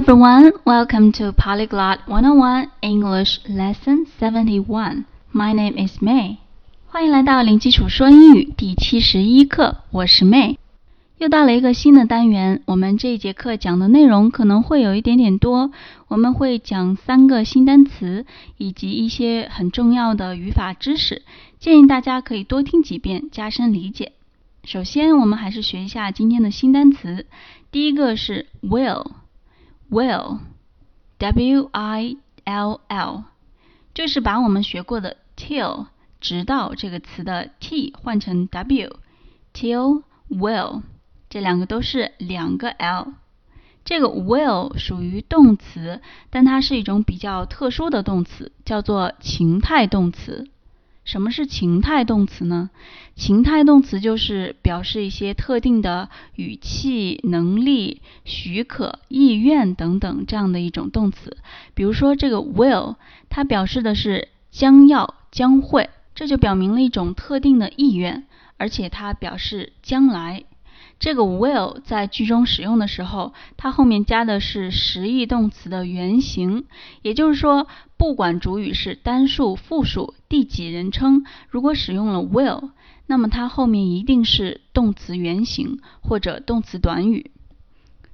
everyone, welcome to Polyglot 101 English Lesson 71. My name is May. 欢迎来到零基础说英语第七十一课，我是 May。又到了一个新的单元，我们这一节课讲的内容可能会有一点点多，我们会讲三个新单词以及一些很重要的语法知识，建议大家可以多听几遍，加深理解。首先，我们还是学一下今天的新单词，第一个是 will Will，W I L L，就是把我们学过的 till 直到这个词的 t 换成 w，till will。这两个都是两个 l，这个 will 属于动词，但它是一种比较特殊的动词，叫做情态动词。什么是情态动词呢？情态动词就是表示一些特定的语气、能力、许可、意愿等等这样的一种动词。比如说这个 will，它表示的是将要、将会，这就表明了一种特定的意愿，而且它表示将来。这个 will 在句中使用的时候，它后面加的是实义动词的原形，也就是说，不管主语是单数、复数、第几人称，如果使用了 will，那么它后面一定是动词原形或者动词短语。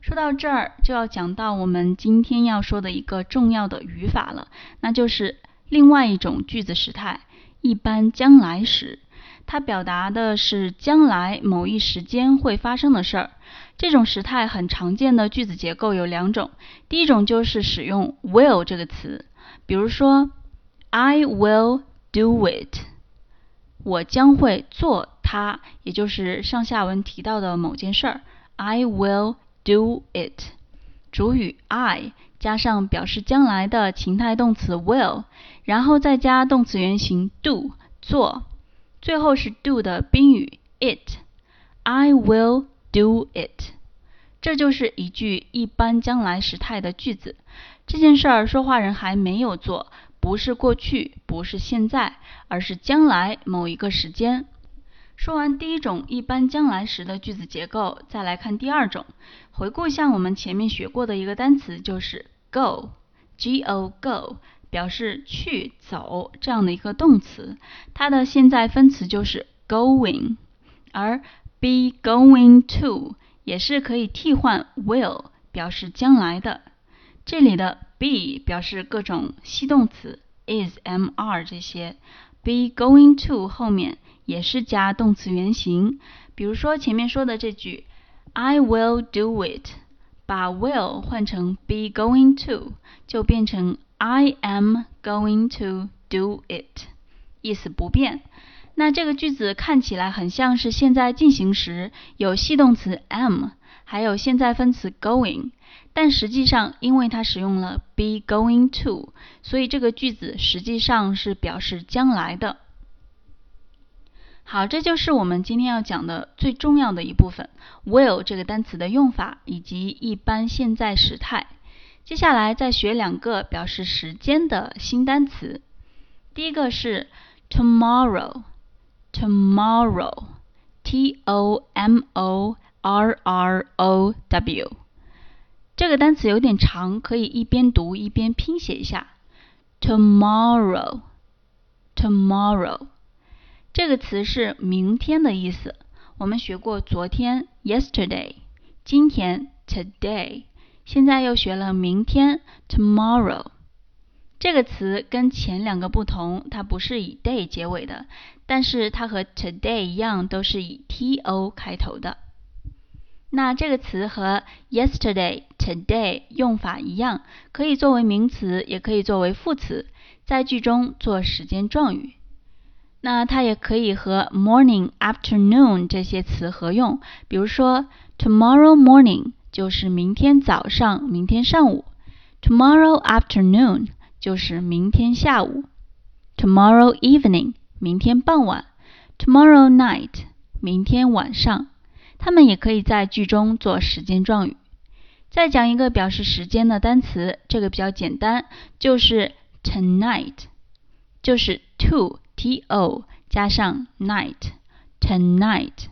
说到这儿，就要讲到我们今天要说的一个重要的语法了，那就是另外一种句子时态——一般将来时。它表达的是将来某一时间会发生的事儿。这种时态很常见的句子结构有两种，第一种就是使用 will 这个词，比如说 I will do it，我将会做它，也就是上下文提到的某件事儿。I will do it，主语 I 加上表示将来的情态动词 will，然后再加动词原形 do 做。最后是 do 的宾语 it，I will do it，这就是一句一般将来时态的句子。这件事儿说话人还没有做，不是过去，不是现在，而是将来某一个时间。说完第一种一般将来时的句子结构，再来看第二种。回顾一下我们前面学过的一个单词，就是 go，G O go。表示去走这样的一个动词，它的现在分词就是 going，而 be going to 也是可以替换 will 表示将来的。这里的 be 表示各种系动词 is、am、are 这些，be going to 后面也是加动词原形。比如说前面说的这句 I will do it，把 will 换成 be going to 就变成。I am going to do it，意思不变。那这个句子看起来很像是现在进行时，有系动词 am，还有现在分词 going，但实际上因为它使用了 be going to，所以这个句子实际上是表示将来的。好，这就是我们今天要讲的最重要的一部分，will 这个单词的用法以及一般现在时态。接下来再学两个表示时间的新单词。第一个是 tomorrow，tomorrow，T O M O R R O W。这个单词有点长，可以一边读一边拼写一下。tomorrow，tomorrow，这个词是明天的意思。我们学过昨天 yesterday，今天 today。现在又学了明天 tomorrow 这个词跟前两个不同，它不是以 day 结尾的，但是它和 today 一样，都是以 t o 开头的。那这个词和 yesterday、today 用法一样，可以作为名词，也可以作为副词，在句中做时间状语。那它也可以和 morning、afternoon 这些词合用，比如说 tomorrow morning。就是明天早上，明天上午。Tomorrow afternoon 就是明天下午。Tomorrow evening 明天傍晚。Tomorrow night 明天晚上。它们也可以在句中做时间状语。再讲一个表示时间的单词，这个比较简单，就是 tonight，就是 to t o 加上 night，tonight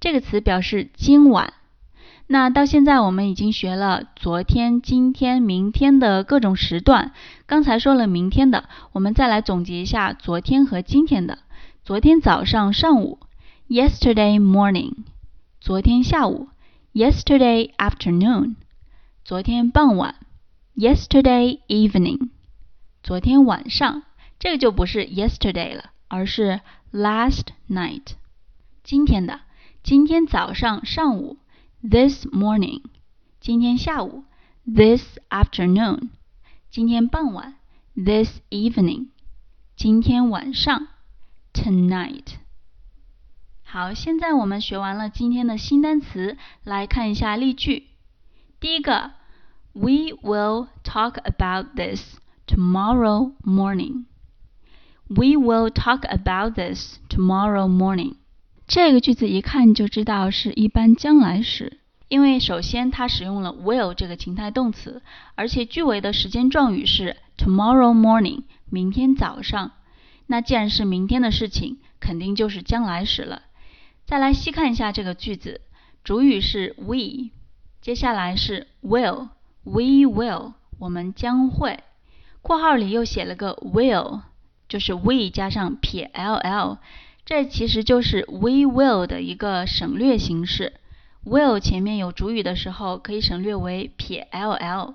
这个词表示今晚。那到现在我们已经学了昨天、今天、明天的各种时段。刚才说了明天的，我们再来总结一下昨天和今天的。昨天早上、上午，yesterday morning；昨天下午，yesterday afternoon；昨天傍晚，yesterday evening；昨天晚上，这个就不是 yesterday 了，而是 last night。今天的，今天早上、上午。This morning，今天下午；This afternoon，今天傍晚；This evening，今天晚上；Tonight。好，现在我们学完了今天的新单词，来看一下例句。第一个，We will talk about this tomorrow morning. We will talk about this tomorrow morning. 这个句子一看就知道是一般将来时，因为首先它使用了 will 这个情态动词，而且句尾的时间状语是 tomorrow morning，明天早上。那既然是明天的事情，肯定就是将来时了。再来细看一下这个句子，主语是 we，接下来是 will，we will，我们将会，括号里又写了个 will，就是 we 加上撇 ll。这其实就是 we will 的一个省略形式。will 前面有主语的时候，可以省略为撇 ll，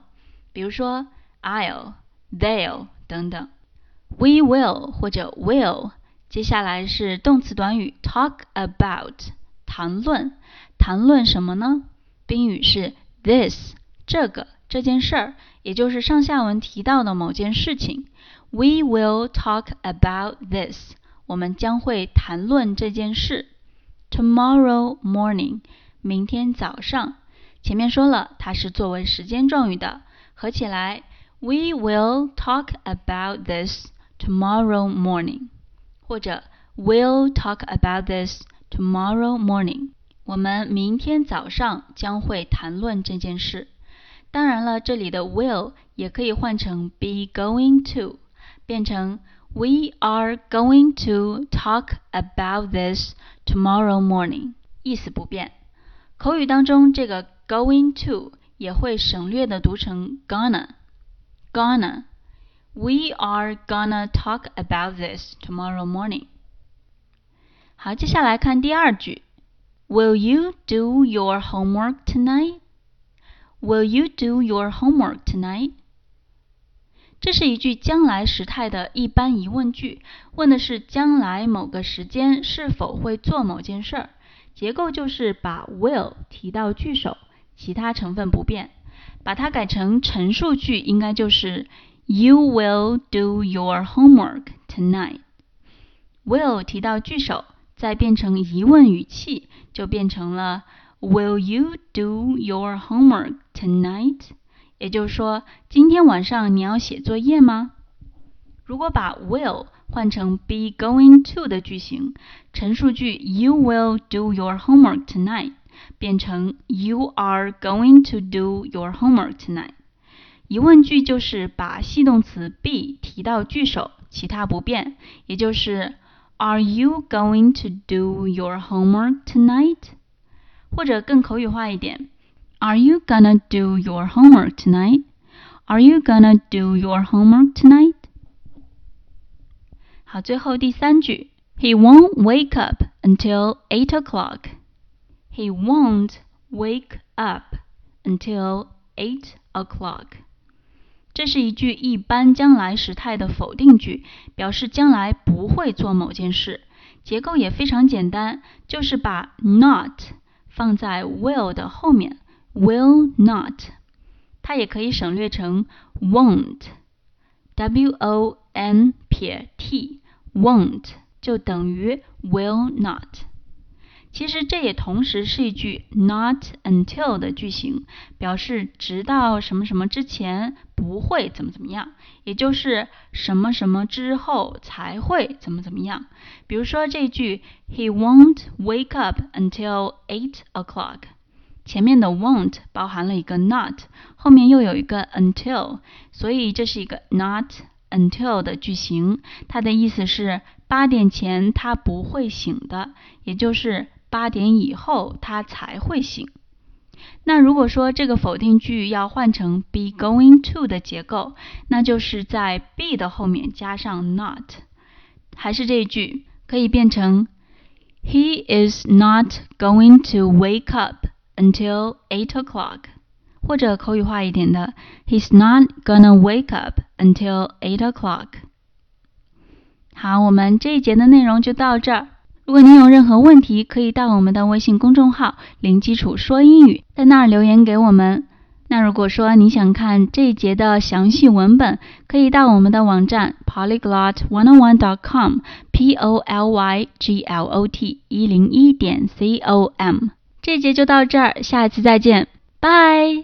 比如说 I'll、they'll 等等。we will 或者 will，接下来是动词短语 talk about，谈论，谈论什么呢？宾语是 this，这个这件事儿，也就是上下文提到的某件事情。We will talk about this。我们将会谈论这件事。Tomorrow morning，明天早上。前面说了，它是作为时间状语的，合起来，We will talk about this tomorrow morning，或者 We'll talk about this tomorrow morning。我们明天早上将会谈论这件事。当然了，这里的 will 也可以换成 be going to，变成。We are going to talk about this tomorrow morning。意思不变。口语当中，这个 going to 也会省略的读成 gonna。gonna。We are gonna talk about this tomorrow morning。好，接下来看第二句。Will you do your homework tonight? Will you do your homework tonight? 这是一句将来时态的一般疑问句，问的是将来某个时间是否会做某件事儿。结构就是把 will 提到句首，其他成分不变。把它改成陈述句，应该就是 You will do your homework tonight。will 提到句首，再变成疑问语气，就变成了 Will you do your homework tonight？也就是说，今天晚上你要写作业吗？如果把 will 换成 be going to 的句型，陈述句 You will do your homework tonight 变成 You are going to do your homework tonight。疑问句就是把系动词 be 提到句首，其他不变，也就是 Are you going to do your homework tonight？或者更口语化一点。Are you gonna do your homework tonight? Are you gonna do your homework tonight? 好，最后第三句，He won't wake up until eight o'clock. He won't wake up until eight o'clock. 这是一句一般将来时态的否定句，表示将来不会做某件事。结构也非常简单，就是把 not 放在 will 的后面。 will not，它也可以省略成 won't，w o n 撇 t，won't 就等于 will not。其实这也同时是一句 not until 的句型，表示直到什么什么之前不会怎么怎么样，也就是什么什么之后才会怎么怎么样。比如说这句 He won't wake up until eight o'clock。 前面的 won't 包含了一个 not，后面又有一个 until，所以这是一个 not until 的句型。它的意思是八点前他不会醒的，也就是八点以后他才会醒。那如果说这个否定句要换成 be going to 的结构，那就是在 be 的后面加上 not，还是这一句可以变成 He is not going to wake up until eight o'clock，或者口语化一点的 He's not gonna wake up until eight o'clock。好，我们这一节的内容就到这儿。如果您有任何问题，可以到我们的微信公众号“零基础说英语”在那儿留言给我们。那如果说你想看这一节的详细文本，可以到我们的网站 polyglot101.com，p o l y g l o t 一零一点 c o m。这节就到这儿，下一次再见，拜。